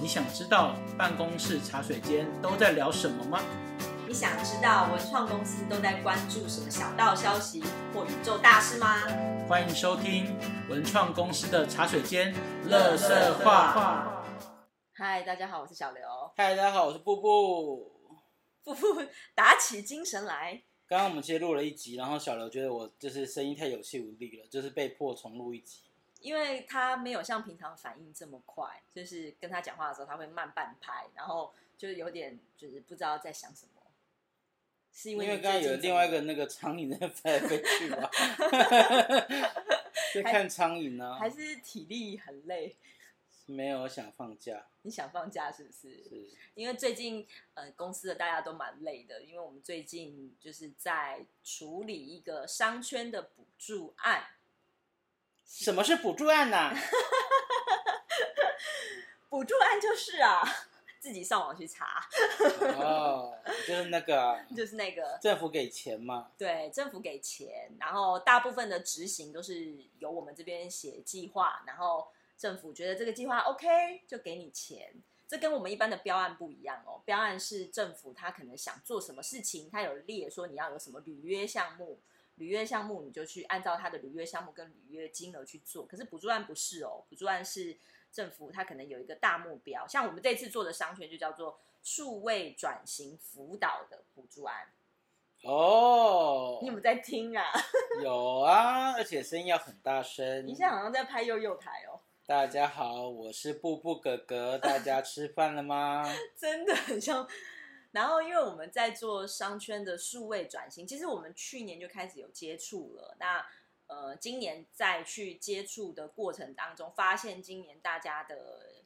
你想知道办公室茶水间都在聊什么吗？你想知道文创公司都在关注什么小道消息或宇宙大事吗？欢迎收听文创公司的茶水间乐色话。嗨，大家好，我是小刘。嗨，大家好，我是布布。布布打起精神来。刚刚我们其实录了一集，然后小刘觉得我就是声音太有气无力了，就是被迫重录一集。因为他没有像平常反应这么快，就是跟他讲话的时候他会慢半拍，然后就是有点就是不知道在想什么。是因为因为刚刚有另外一个那个苍蝇在飞来飞去嘛，在看苍蝇呢，还是体力很累？没有想放假。你想放假是不是？是。因为最近呃公司的大家都蛮累的，因为我们最近就是在处理一个商圈的补助案。什么是补助案呢？补助案就是啊，自己上网去查。哦，就是那个，就是那个政府给钱嘛？对，政府给钱，然后大部分的执行都是由我们这边写计划，然后政府觉得这个计划 OK 就给你钱。这跟我们一般的标案不一样哦，标案是政府他可能想做什么事情，他有列说你要有什么履约项目。履约项目你就去按照他的履约项目跟履约金额去做，可是补助案不是哦，补助案是政府它可能有一个大目标，像我们这次做的商圈就叫做数位转型辅导的补助案。哦，你有没有在听啊？有啊，而且声音要很大声。你现在好像在拍幼幼台哦。大家好，我是布布哥哥，大家吃饭了吗？真的很像。然后，因为我们在做商圈的数位转型，其实我们去年就开始有接触了。那呃，今年再去接触的过程当中，发现今年大家的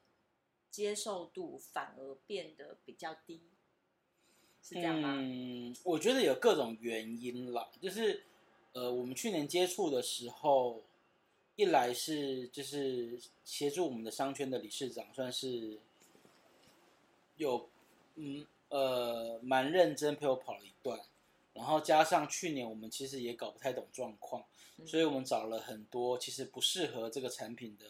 接受度反而变得比较低，是这样吗？嗯，我觉得有各种原因啦。就是呃，我们去年接触的时候，一来是就是协助我们的商圈的理事长，算是有嗯。呃，蛮认真陪我跑了一段，然后加上去年我们其实也搞不太懂状况，所以我们找了很多其实不适合这个产品的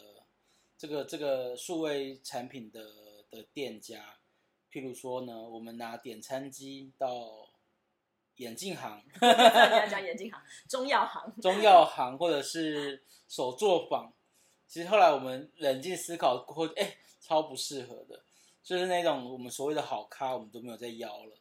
这个这个数位产品的的店家，譬如说呢，我们拿点餐机到眼镜行，你要讲眼镜行、中药行、中药行或者是手作坊，其实后来我们冷静思考过后，哎，超不适合的。就是那种我们所谓的好咖，我们都没有在邀了。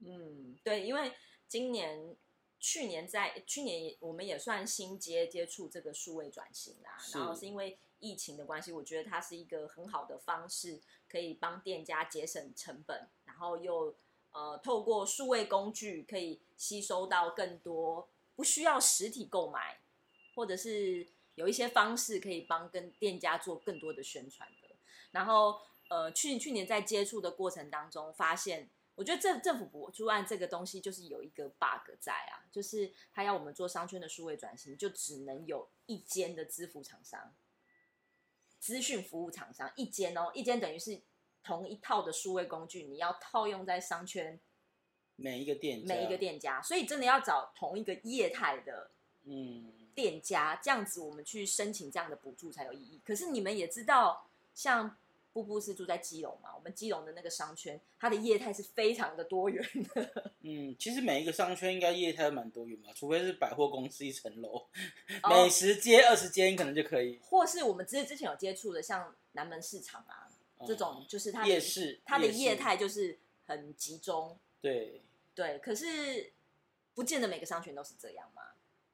嗯，对，因为今年、去年在去年我们也算新接接触这个数位转型啦。然后是因为疫情的关系，我觉得它是一个很好的方式，可以帮店家节省成本，然后又呃透过数位工具可以吸收到更多，不需要实体购买，或者是有一些方式可以帮跟店家做更多的宣传的，然后。呃，去去年在接触的过程当中，发现我觉得政政府补助案这个东西就是有一个 bug 在啊，就是他要我们做商圈的数位转型，就只能有一间的支付厂商、资讯服务厂商一间哦，一间等于是同一套的数位工具，你要套用在商圈每一个店每一个店家，所以真的要找同一个业态的嗯店家，这样子我们去申请这样的补助才有意义。可是你们也知道，像。布布是住在基隆嘛？我们基隆的那个商圈，它的业态是非常的多元的。嗯，其实每一个商圈应该业态都蛮多元嘛，除非是百货公司一层楼，美食街二十间可能就可以。或是我们之之前有接触的，像南门市场啊这种，就是它夜市，它的业态就是很集中。对对，可是不见得每个商圈都是这样嘛。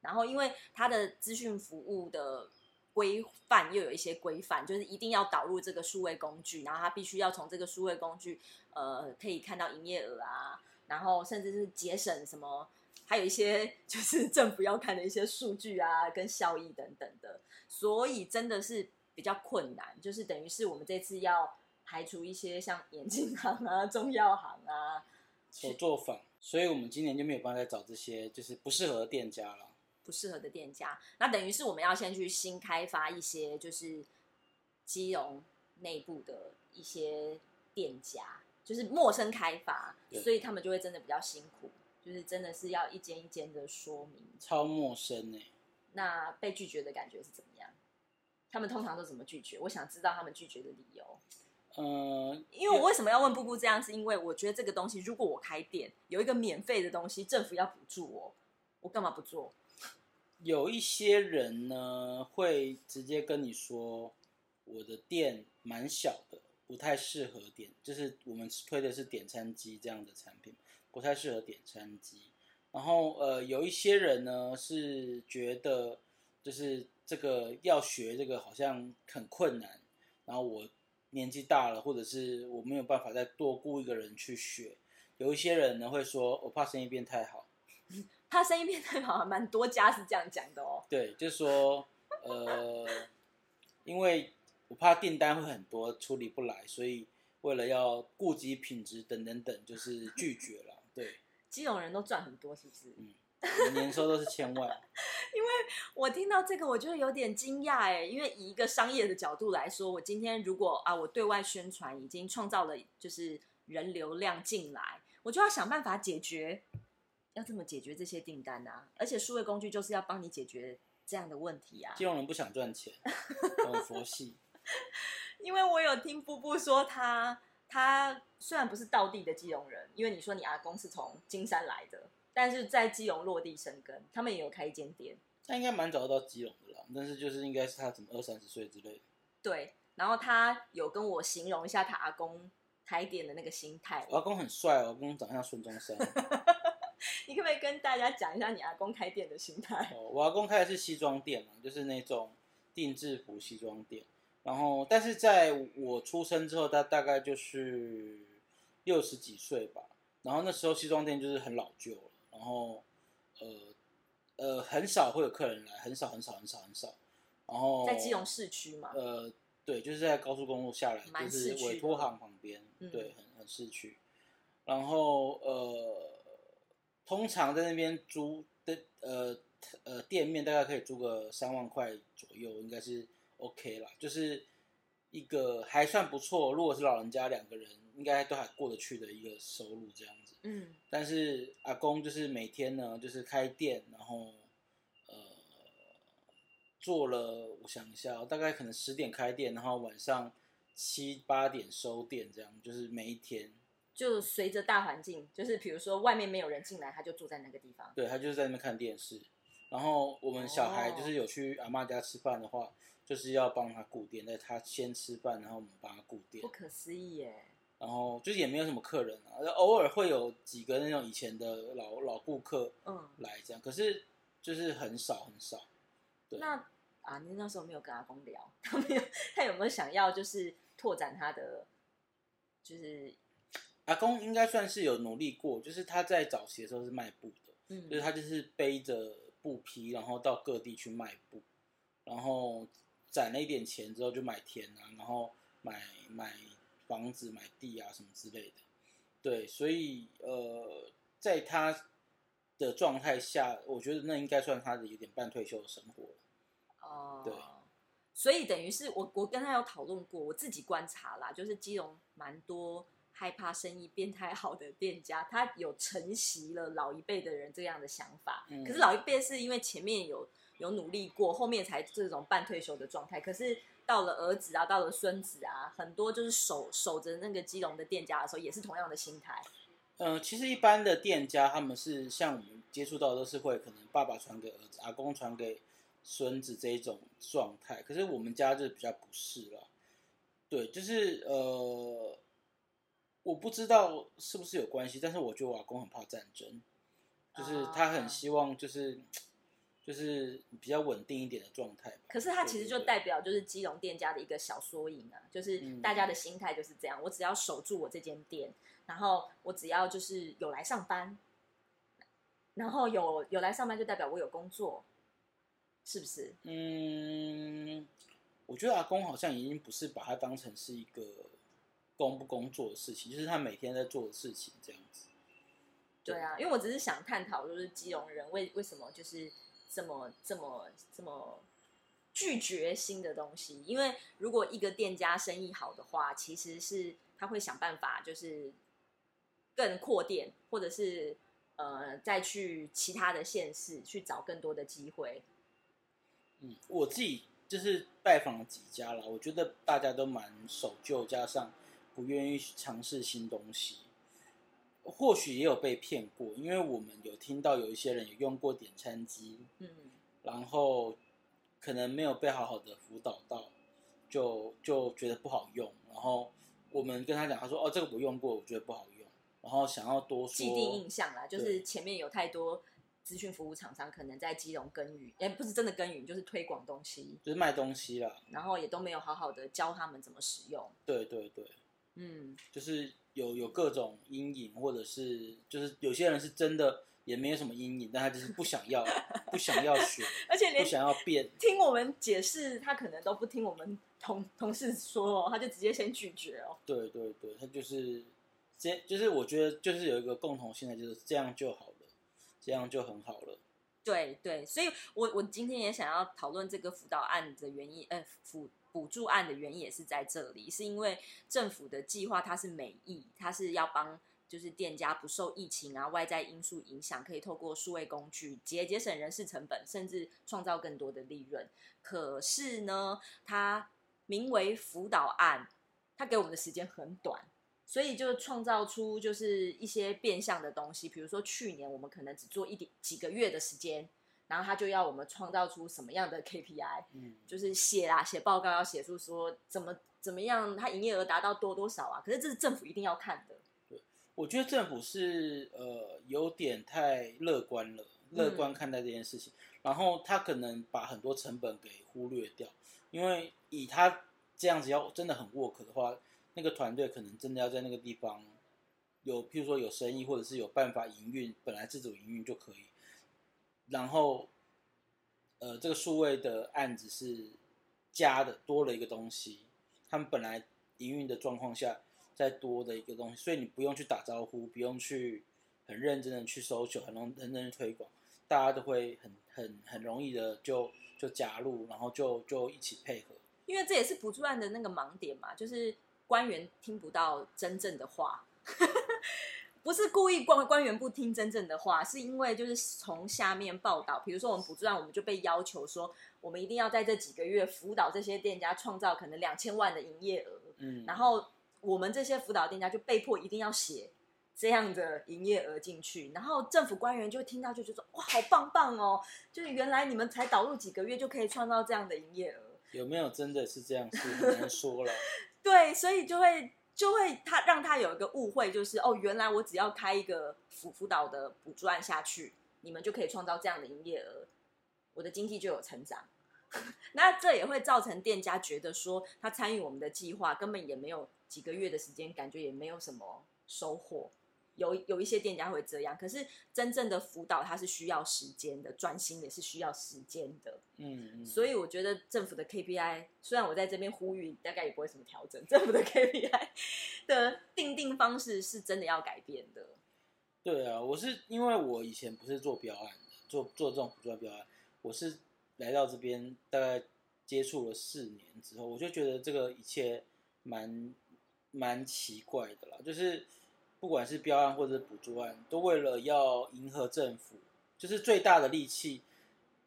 然后因为它的资讯服务的。规范又有一些规范，就是一定要导入这个数位工具，然后它必须要从这个数位工具，呃，可以看到营业额啊，然后甚至是节省什么，还有一些就是政府要看的一些数据啊，跟效益等等的，所以真的是比较困难，就是等于是我们这次要排除一些像眼镜行啊、中药行啊、手作坊，所以我们今年就没有办法再找这些就是不适合店家了。不适合的店家，那等于是我们要先去新开发一些，就是基隆内部的一些店家，就是陌生开发，所以他们就会真的比较辛苦，就是真的是要一间一间的说明，超陌生呢。那被拒绝的感觉是怎么样？他们通常都怎么拒绝？我想知道他们拒绝的理由。嗯，因为我为什么要问布布这样，是因为我觉得这个东西，如果我开店有一个免费的东西，政府要补助我，我干嘛不做？有一些人呢会直接跟你说，我的店蛮小的，不太适合点，就是我们推的是点餐机这样的产品，不太适合点餐机。然后呃，有一些人呢是觉得，就是这个要学这个好像很困难，然后我年纪大了，或者是我没有办法再多雇一个人去学。有一些人呢会说，我怕生意变太好。他生意变太好，蛮多家是这样讲的哦。对，就是说，呃，因为我怕订单会很多，处理不来，所以为了要顾及品质等等等，就是拒绝了。对，基隆人都赚很多，是不是？嗯，年收都是千万。因为我听到这个，我就有点惊讶哎，因为以一个商业的角度来说，我今天如果啊，我对外宣传已经创造了就是人流量进来，我就要想办法解决。要怎么解决这些订单啊？而且数位工具就是要帮你解决这样的问题啊。金融人不想赚钱，很佛系。因为我有听布布说，他他虽然不是道地的基隆人，因为你说你阿公是从金山来的，但是在基隆落地生根，他们也有开一间店。他应该蛮早到基隆的啦，但是就是应该是他怎么二三十岁之类的。对，然后他有跟我形容一下他阿公开店的那个心态。我阿公很帅，我阿公长得像孙中山。你可不可以跟大家讲一下你阿公开店的心态？哦，我阿公开的是西装店嘛，就是那种定制服西装店。然后，但是在我出生之后，他大概就是六十几岁吧。然后那时候西装店就是很老旧了，然后呃呃很少会有客人来，很少很少很少很少。然后在基隆市区嘛？呃，对，就是在高速公路下来，就是委托行旁边，对，很很市区。然后呃。通常在那边租的呃呃店面大概可以租个三万块左右，应该是 OK 啦，就是一个还算不错。如果是老人家两个人，应该都还过得去的一个收入这样子。嗯。但是阿公就是每天呢，就是开店，然后呃做了，我想一下，大概可能十点开店，然后晚上七八点收店，这样就是每一天。就随着大环境，就是比如说外面没有人进来，他就住在那个地方。对他就是在那边看电视。然后我们小孩就是有去阿妈家吃饭的话，就是要帮他顾店，在他先吃饭，然后我们帮他顾店。不可思议耶！然后就是也没有什么客人啊，偶尔会有几个那种以前的老老顾客，嗯，来这样，可是就是很少很少。那啊，你那时候没有跟阿公聊，他没有，他有没有想要就是拓展他的，就是。阿公应该算是有努力过，就是他在早期的时候是卖布的，嗯，就是他就是背着布匹，然后到各地去卖布，然后攒了一点钱之后就买田啊，然后买买房子、买地啊什么之类的，对，所以呃，在他的状态下，我觉得那应该算他的有点半退休的生活哦，对，所以等于是我我跟他有讨论过，我自己观察啦，就是基隆蛮多。害怕生意变太好的店家，他有承袭了老一辈的人这样的想法。嗯，可是老一辈是因为前面有有努力过，后面才这种半退休的状态。可是到了儿子啊，到了孙子啊，很多就是守守着那个基隆的店家的时候，也是同样的心态。嗯，其实一般的店家他们是像我们接触到都是会可能爸爸传给儿子，阿公传给孙子这一种状态。可是我们家就比较不是了。对，就是呃。我不知道是不是有关系，但是我觉得我阿公很怕战争，就是他很希望就是就是比较稳定一点的状态。可是他其实就代表就是基隆店家的一个小缩影啊，就是大家的心态就是这样，我只要守住我这间店，然后我只要就是有来上班，然后有有来上班就代表我有工作，是不是？嗯，我觉得阿公好像已经不是把它当成是一个。工不工作的事情，就是他每天在做的事情，这样子。对啊，因为我只是想探讨，就是基隆人为为什么就是这么这么这么拒绝新的东西。因为如果一个店家生意好的话，其实是他会想办法，就是更扩店，或者是呃再去其他的县市去找更多的机会。嗯，我自己就是拜访了几家了，我觉得大家都蛮守旧，加上。不愿意尝试新东西。或许也有被骗过，因为我们有听到有一些人有用过点餐机，嗯，然后可能没有被好好的辅导到，就就觉得不好用。然后我们跟他讲，他说：“哦，这个我用过，我觉得不好用。”然后想要多说既定印象啦，就是前面有太多资讯服务厂商可能在基隆耕耘，哎，不是真的耕耘，就是推广东西，就是卖东西啦。然后也都没有好好的教他们怎么使用。对对对，嗯，就是有有各种阴影，或者是就是有些人是真的也没有什么阴影，但他就是不想要 不想要学，而且连不想要变。听我们解释，他可能都不听我们同同事说哦，他就直接先拒绝哦。对对对，他就是这，就是我觉得就是有一个共同性的，就是这样就好了，这样就很好了。对对，所以我我今天也想要讨论这个辅导案的原因，呃，辅补助案的原因也是在这里，是因为政府的计划它是美意，它是要帮就是店家不受疫情啊外在因素影响，可以透过数位工具节节省人事成本，甚至创造更多的利润。可是呢，它名为辅导案，它给我们的时间很短。所以就创造出就是一些变相的东西，比如说去年我们可能只做一点几个月的时间，然后他就要我们创造出什么样的 KPI，嗯，就是写啦写报告要写出说怎么怎么样，他营业额达到多多少啊？可是这是政府一定要看的。我觉得政府是呃有点太乐观了，乐观看待这件事情，然后他可能把很多成本给忽略掉，因为以他这样子要真的很 work 的话。那个团队可能真的要在那个地方有，譬如说有生意，或者是有办法营运，本来自主营运就可以。然后，呃，这个数位的案子是加的，多了一个东西。他们本来营运的状况下，再多的一个东西，所以你不用去打招呼，不用去很认真的去搜求，很容认真推广，大家都会很很很容易的就就加入，然后就就一起配合。因为这也是补助案的那个盲点嘛，就是。官员听不到真正的话，不是故意官官员不听真正的话，是因为就是从下面报道，比如说我们补助案，我们就被要求说，我们一定要在这几个月辅导这些店家创造可能两千万的营业额，嗯，然后我们这些辅导店家就被迫一定要写这样的营业额进去，然后政府官员就听到就觉得哇，好棒棒哦，就是原来你们才导入几个月就可以创造这样的营业额，有没有真的是这样？是很难说了。对，所以就会就会他让他有一个误会，就是哦，原来我只要开一个辅辅导的补助案下去，你们就可以创造这样的营业额，我的经济就有成长。那这也会造成店家觉得说，他参与我们的计划根本也没有几个月的时间，感觉也没有什么收获。有有一些店家会这样，可是真正的辅导它是需要时间的，专心也是需要时间的。嗯，所以我觉得政府的 KPI，虽然我在这边呼吁，大概也不会什么调整。政府的 KPI 的定定方式是真的要改变的。对啊，我是因为我以前不是做标案的，做做这种辅助标案，我是来到这边大概接触了四年之后，我就觉得这个一切蛮蛮奇怪的啦，就是。不管是标案或者是补助案，都为了要迎合政府，就是最大的力气。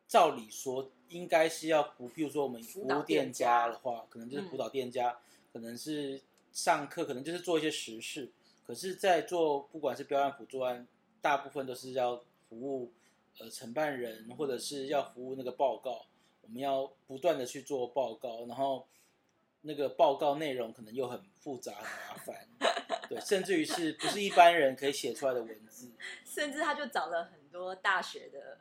照理说，应该是要服，譬如说我们服务店家的话，可能就是辅导店家，可能是上课，可能就是做一些实事。可是，在做不管是标案、补助案，大部分都是要服务呃承办人，或者是要服务那个报告。我们要不断的去做报告，然后那个报告内容可能又很复杂、很麻烦。对，甚至于是不是一般人可以写出来的文字？甚至他就找了很多大学的，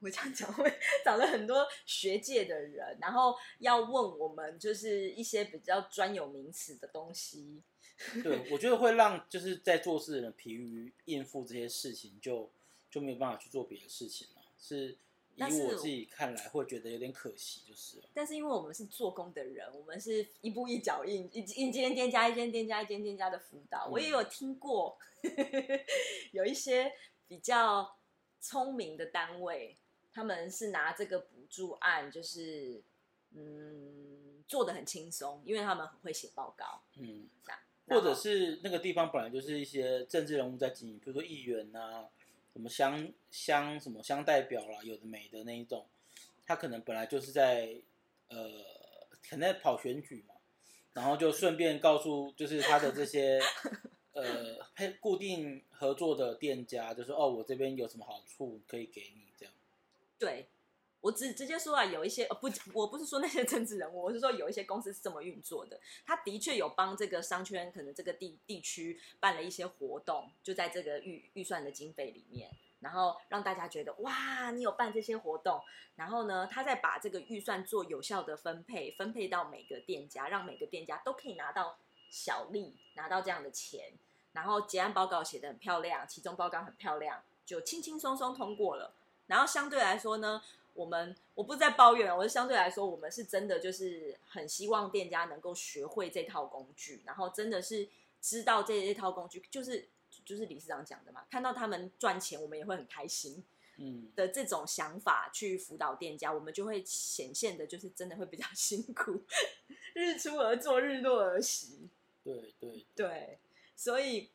我这样讲会找了很多学界的人，然后要问我们就是一些比较专有名词的东西。对，我觉得会让就是在做事的人疲于应付这些事情，就就没有办法去做别的事情了。是。以我自己看来，会觉得有点可惜，就是。但是因为我们是做工的人，我们是一步一脚印，一一间店加一间店加一间店加的辅导。我也有听过，有一些比较聪明的单位，他们是拿这个补助案，就是嗯做的很轻松，因为他们很会写报告，嗯，或者是那个地方本来就是一些政治人物在经营，比如说议员呐。什么乡乡什么乡代表啦，有的没的那一种，他可能本来就是在呃，可能在跑选举嘛，然后就顺便告诉就是他的这些呃配固定合作的店家，就说哦，我这边有什么好处可以给你这样。对，我直直接说啊，有一些呃不，我不是说那些政治人物，我是说有一些公司是这么运作的。他的确有帮这个商圈，可能这个地地区办了一些活动，就在这个预预算的经费里面，然后让大家觉得哇，你有办这些活动，然后呢，他再把这个预算做有效的分配，分配到每个店家，让每个店家都可以拿到小利，拿到这样的钱，然后结案报告写得很漂亮，其中报告很漂亮，就轻轻松松通过了。然后相对来说呢，我们我不是在抱怨，我是相对来说，我们是真的就是很希望店家能够学会这套工具，然后真的是知道这这套工具，就是就是理事长讲的嘛，看到他们赚钱，我们也会很开心嗯，的这种想法去辅导店家，我们就会显现的就是真的会比较 辛苦，日出而作，日落而息。对对对，所以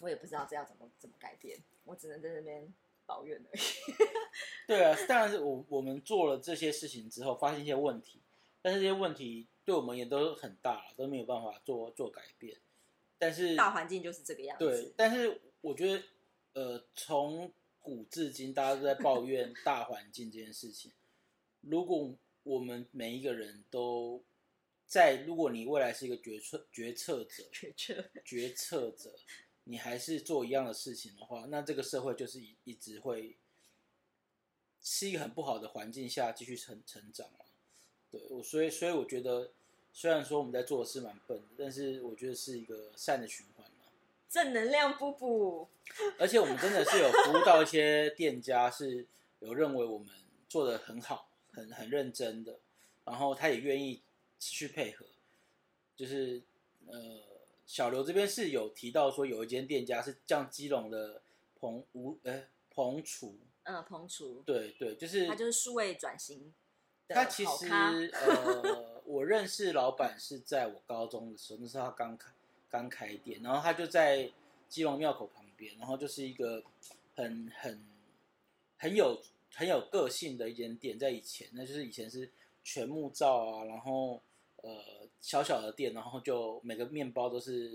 我也不知道这要怎么怎么改变，我只能在那边抱怨而已。对啊，当然是我我们做了这些事情之后，发现一些问题，但是这些问题对我们也都很大了，都没有办法做做改变。但是大环境就是这个样子。对，但是我觉得，呃，从古至今，大家都在抱怨 大环境这件事情。如果我们每一个人都在，如果你未来是一个决策决策者，决策决策者，你还是做一样的事情的话，那这个社会就是一一直会是一个很不好的环境下继续成成长嘛。对，我所以所以我觉得，虽然说我们在做的事蛮笨的，但是我觉得是一个善的循环嘛。正能量布布，而且我们真的是有服务到一些店家，是有认为我们做的很好，很很认真的，然后他也愿意持续配合。就是呃，小刘这边是有提到说，有一间店家是像基隆的彭吴呃彭厨，嗯，彭厨，对对，就是他就是数位转型的他其实好咖呃，我认识老板是在我高中的时候，那时候他刚开刚开店，然后他就在基隆庙口旁边，然后就是一个很很很有很有个性的一间店，在以前，那就是以前是全木造啊，然后呃小小的店，然后就每个面包都是，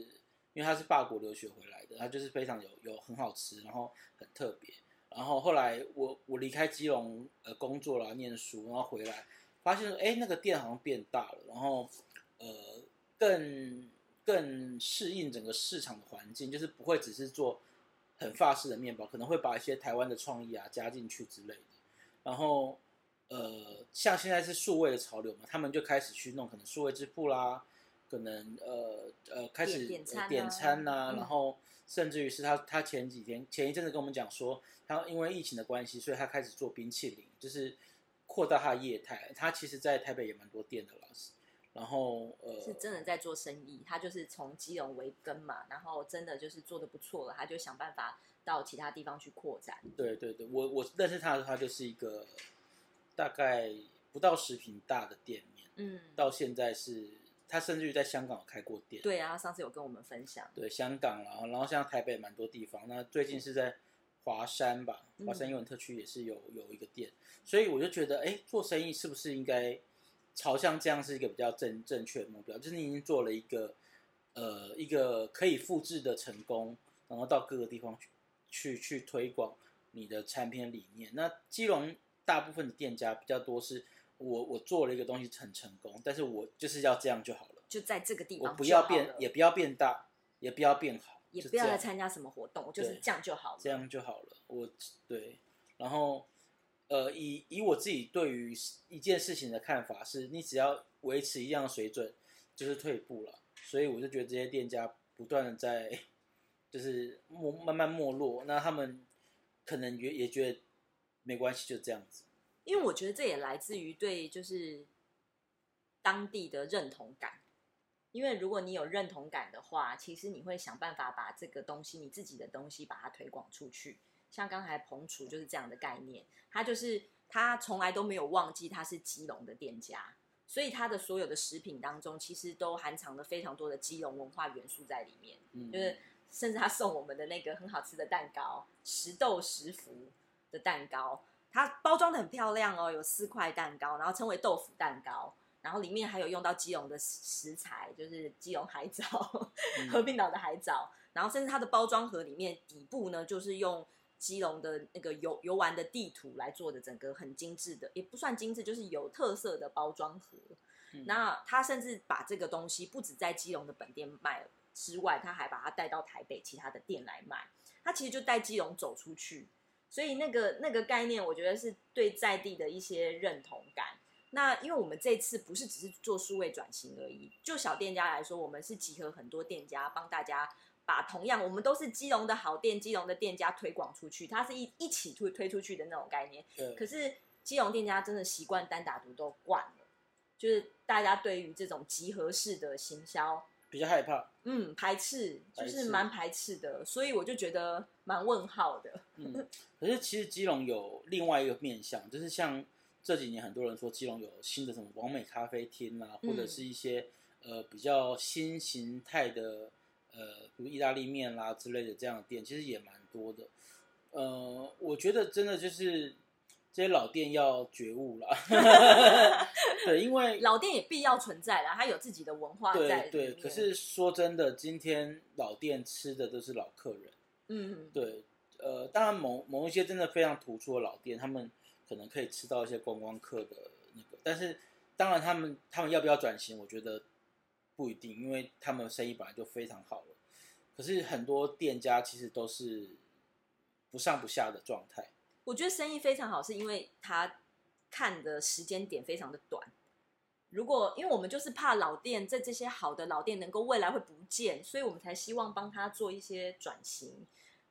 因为他是法国留学回来的，他就是非常有有很好吃，然后很特别。然后后来我我离开基隆呃工作了念书，然后回来发现哎那个店好像变大了，然后呃更更适应整个市场的环境，就是不会只是做很法式的面包，可能会把一些台湾的创意啊加进去之类的。然后呃像现在是数位的潮流嘛，他们就开始去弄可能数位支付啦，可能呃呃开始点点餐啊呃点餐呐、嗯然后甚至于是他他前几天前一阵子跟我们讲说，他因为疫情的关系，所以他开始做冰淇淋，就是扩大他的业态。他其实，在台北也蛮多店的啦，然后呃是真的在做生意，他就是从基隆为根嘛，然后真的就是做的不错了，他就想办法到其他地方去扩展。对对对，我我认识他的时候，他就是一个大概不到十平大的店面，嗯，到现在是他甚至于在香港有开过店。对啊，上次有跟我们分享，对香港然后，然后像台北蛮多地方，那最近是在华山吧，嗯华山英文特区也是有有一个店，所以我就觉得，哎，做生意是不是应该朝向这样是一个比较正正确的目标？就是你已经做了一个呃一个可以复制的成功，然后到各个地方去去去推广你的产品理念。那基隆大部分的店家比较多是。我我做了一个东西很成功，但是我就是要这样就好了。就在这个地我方，不要变，也不要变大，也不要变好，也不要来参加什么活动，我就是这样就好了。这样就好了。我对，然后呃，以以我自己对于一件事情的看法是，你只要维持一样的水准，就是退步了。所以我就觉得这些店家不断的在 就是没慢慢没落，那他们可能也也觉得没关系，就这样子。因为我觉得这也来自于对就是当地的认同感。因为如果你有认同感的话，其实你会想办法把这个东西，你自己的东西把它推广出去。像刚才彭厨就是这样的概念，他就是他从来都没有忘记他是基隆的店家，所以他的所有的食品当中，其实都含藏了非常多的基隆文化元素在里面。嗯，就是甚至他送我们的那个很好吃的蛋糕，石豆石福的蛋糕，它包装的很漂亮哦，有四块蛋糕，然后称为豆腐蛋糕，然后里面还有用到基隆的食材，就是基隆海藻、和平岛的海藻，然后甚至它的包装盒里面底部呢，就是用基隆的那个游游玩的地图来做的，整个很精致的，也不算精致，就是有特色的包装盒。那他甚至把这个东西不止在基隆的本店卖之外，他还把它带到台北其他的店来卖。他其实就带基隆走出去，所以那个那个概念，我觉得是对在地的一些认同感。那因为我们这次不是只是做数位转型而已，就小店家来说，我们是集合很多店家，帮大家把同样我们都是基隆的好店，基隆的店家推广出去，它是一一起推推出去的那种概念。可是基隆店家真的习惯单打独斗惯了，就是大家对于这种集合式的行销比较害怕，嗯，排斥，就是蛮排斥的，所以我就觉得蛮问号的。嗯，可是其实基隆有另外一个面向，就是像。这几年很多人说基隆有新的什么完美咖啡厅啦，或者是一些呃比较新形态的呃，比如意大利面啦之类的这样的店，其实也蛮多的。呃，我觉得真的就是这些老店要觉悟了。对，因为老店也必要存在啦，它有自己的文化在。对对，可是说真的，今天老店吃的都是老客人。嗯，对，呃，当然某某一些真的非常突出的老店，他们。可能可以吃到一些观光客的那个，但是当然他们他们要不要转型，我觉得不一定，因为他们生意本来就非常好了。可是很多店家其实都是不上不下的状态。我觉得生意非常好，是因为他看的时间点非常的短。如果因为我们就是怕老店在这些好的老店能够未来会不见，所以我们才希望帮他做一些转型，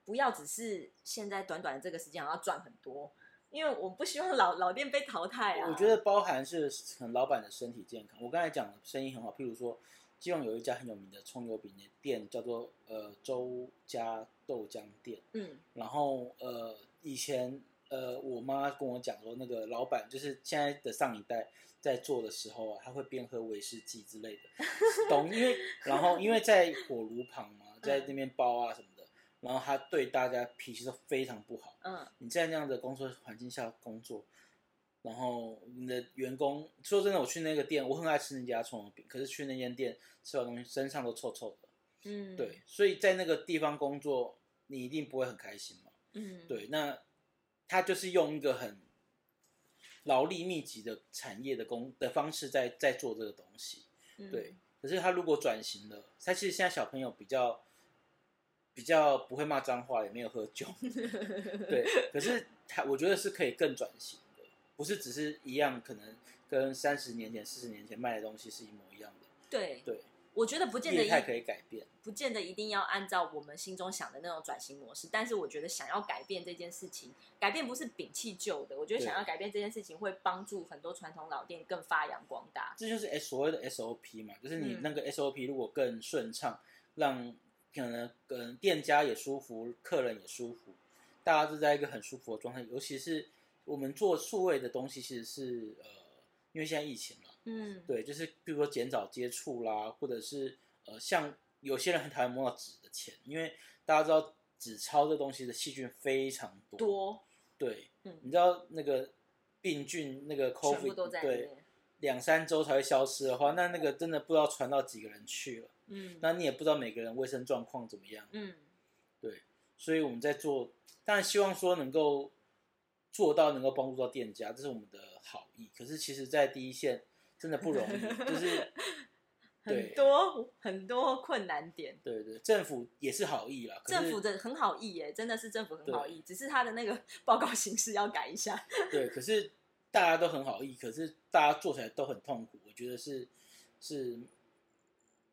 不要只是现在短短的这个时间要赚很多。因为我不希望老老店被淘汰啊。我觉得包含是老板的身体健康。我刚才讲生意很好，譬如说，基隆有一家很有名的葱油饼的店，叫做呃周家豆浆店。嗯。然后呃以前呃我妈跟我讲说，那个老板就是现在的上一代在做的时候啊，他会边喝威士忌之类的，懂？因为然后因为在火炉旁嘛，在那边包啊什么的。然后他对大家脾气都非常不好。嗯，你在那样的工作环境下工作，然后你的员工说真的，我去那个店，我很爱吃那家葱油饼，可是去那间店吃完东西身上都臭臭的。嗯，对，所以在那个地方工作，你一定不会很开心嘛。嗯，对，那他就是用一个很劳力密集的产业的工的方式在在做这个东西。对，可是他如果转型了，他其实现在小朋友比较。比较不会骂脏话，也没有喝酒，对。可是他，我觉得是可以更转型的，不是只是一样，可能跟三十年前、四十年前卖的东西是一模一样的。对对，我觉得不见得太可以改变，不见得一定要按照我们心中想的那种转型模式。但是我觉得想要改变这件事情，改变不是摒弃旧的。我觉得想要改变这件事情，会帮助很多传统老店更发扬光大。这就是所谓的 SOP 嘛，就是你那个 SOP 如果更顺畅，让可能跟店家也舒服，客人也舒服，大家是在一个很舒服的状态。尤其是我们做数位的东西，其实是呃，因为现在疫情了，嗯，对，就是比如说减少接触啦，或者是呃，像有些人很讨厌摸到纸的钱，因为大家知道纸钞这东西的细菌非常多，多，对，嗯，你知道那个病菌那个 COVID 对，两三周才会消失的话，那那个真的不知道传到几个人去了。嗯，那你也不知道每个人卫生状况怎么样。嗯，对，所以我们在做，当然希望说能够做到能够帮助到店家，这是我们的好意。可是其实，在第一线真的不容易，就是 很多很多困难点。对对，政府也是好意啦，政府的很好意耶，真的是政府很好意，只是他的那个 报告形式要改一下。对，可是大家都很好意，可是大家做起来都很痛苦。我觉得是是。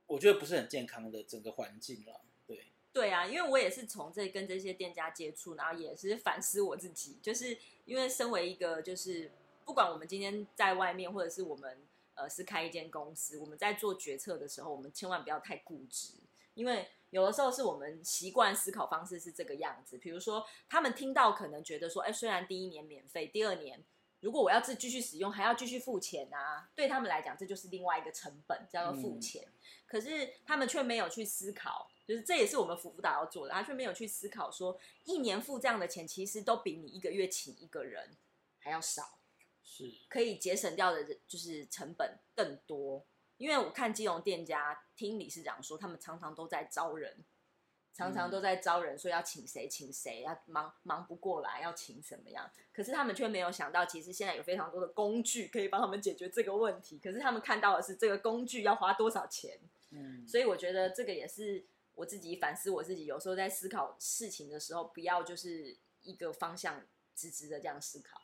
我觉得不是很健康的整个环境了，对。对啊，因为我也是从这跟这些店家接触，然后也是反思我自己，就是因为身为一个，就是不管我们今天在外面，或者是我们呃是开一间公司，我们在做决策的时候，我们千万不要太固执，因为有的时候是我们习惯思考方式是这个样子。比如说，他们听到可能觉得说，哎，虽然第一年免费，第二年。如果我要自继续使用，还要继续付钱啊！对他们来讲，这就是另外一个成本，叫做付钱。可是他们却没有去思考，就是这也是我们辅导要做的，他却没有去思考说，一年付这样的钱，其实都比你一个月请一个人还要少。是可以节省掉的就是成本更多。因为我看金融店家听理事长说，他们常常都在招人，常常都在招人，说要请谁请谁，要忙忙不过来，要请什么样？可是他们却没有想到，其实现在有非常多的工具可以帮他们解决这个问题。可是他们看到的是这个工具要花多少钱。嗯，所以我觉得这个也是我自己反思我自己，有时候在思考事情的时候，不要就是一个方向直直的这样思考。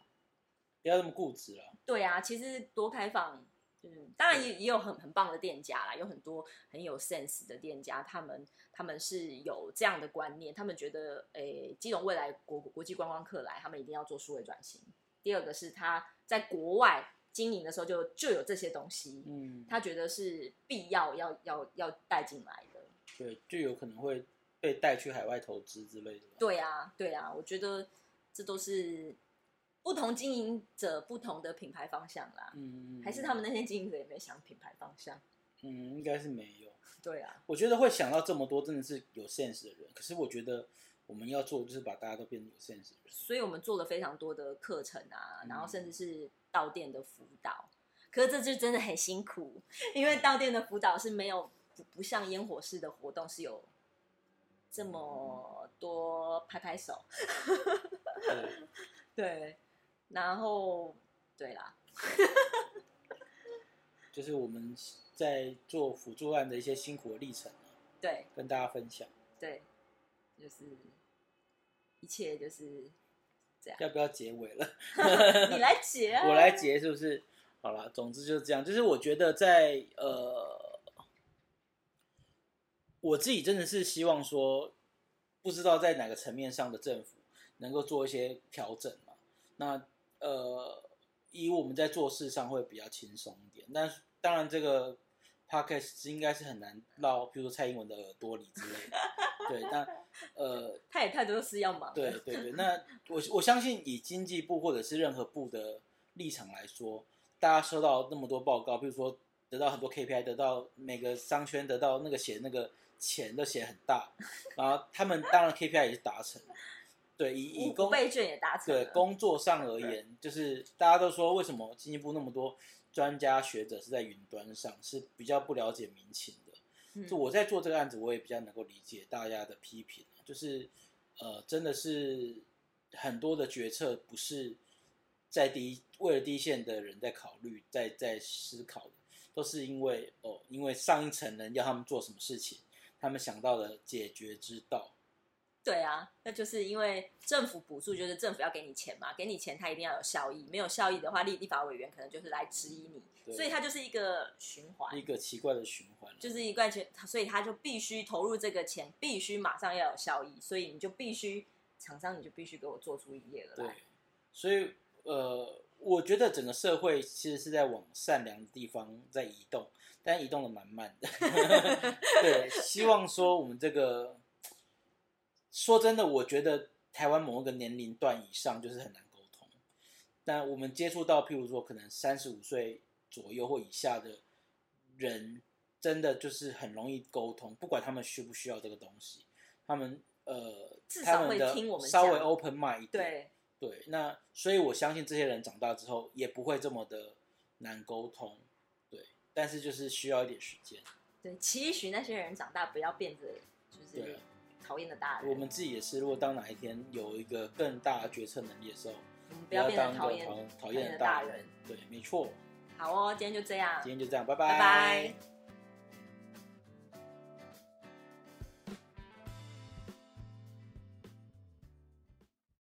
不要那么固执了。对啊，其实多开放，嗯，当然也也有很很棒的店家啦，有很多很有 sense 的店家，他们他们是有这样的观念，他们觉得，诶，基隆未来国国际观光客来，他们一定要做数位转型。第二个是他在国外经营的时候就就有这些东西，嗯，他觉得是必要要要要带进来的。对，就有可能会被带去海外投资之类的吧。对啊，对啊，我觉得这都是不同经营者不同的品牌方向啦。嗯，还是他们那些经营者也没想品牌方向。嗯，应该是没有。对啊，我觉得会想到这么多，真的是有 sense 的人。可是我觉得我们要做，的就是把大家都变成有 sense 的人。所以我们做了非常多的课程啊，嗯然后甚至是到店的辅导。可是这就真的很辛苦，因为到店的辅导是没有不不像烟火式的活动是有这么多拍拍手，对，对，然后对啦，就是我们在做辅助案的一些辛苦的历程啊对跟大家分享。对，就是一切就是这样。要不要结尾了？你来结、啊，我来结是不是？好了，总之就是这样。就是我觉得在呃，我自己真的是希望说，不知道在哪个层面上的政府能够做一些调整嘛。那呃，以我们在做事上会比较轻松一点。但是当然，这个 podcast 应该是很难绕，比如说蔡英文的耳朵里之类的。对，那呃，他也太多事要忙。对对对，那我我相信以经济部或者是任何部的立场来说，大家收到那么多报告，比如说得到很多 KPI，得到每个商圈得到那个写那个钱都写很大，然后他们当然 KPI 也是达成，对，以以工五倍券也达成了。对工作上而言，就是大家都说为什么经济部那么多专家学者是在云端上，是比较不了解民情的。嗯就我在做这个案子，我也比较能够理解大家的批评，就是呃，真的是很多的决策不是在第一为了第一线的人在考虑，在在思考的，都是因为哦，因为上一层人要他们做什么事情，他们想到了解决之道。对啊，那就是因为政府补助，就是政府要给你钱嘛，给你钱，他一定要有效益，没有效益的话，立立法委员可能就是来质疑你，所以它就是一个循环一，个奇怪的循环，就是一贯钱，所以他就必须投入这个钱，必须马上要有效益，所以你就必须厂商你就必须给我做出营业额对来，，所以呃，我觉得整个社会其实是在往善良的地方在移动，但移动的蛮慢的。对，希望说我们这个，说真的，我觉得台湾某一个年龄段以上就是很难沟通。但我们接触到，譬如说可能三十五岁左右或以下的人，真的就是很容易沟通，不管他们需不需要这个东西，他们呃，至少会听我们稍微 open mind 一点。对，对，那所以我相信这些人长大之后也不会这么的难沟通，对，但是就是需要一点时间。对，期许那些人长大不要变得就是讨厌的大人，我们自己也是，如果当哪一天有一个更大的决策能力的时候，不不要变当一个得讨厌讨讨厌厌的大的大人。对，没错。好哦，今天就这样，今天就这样，拜拜拜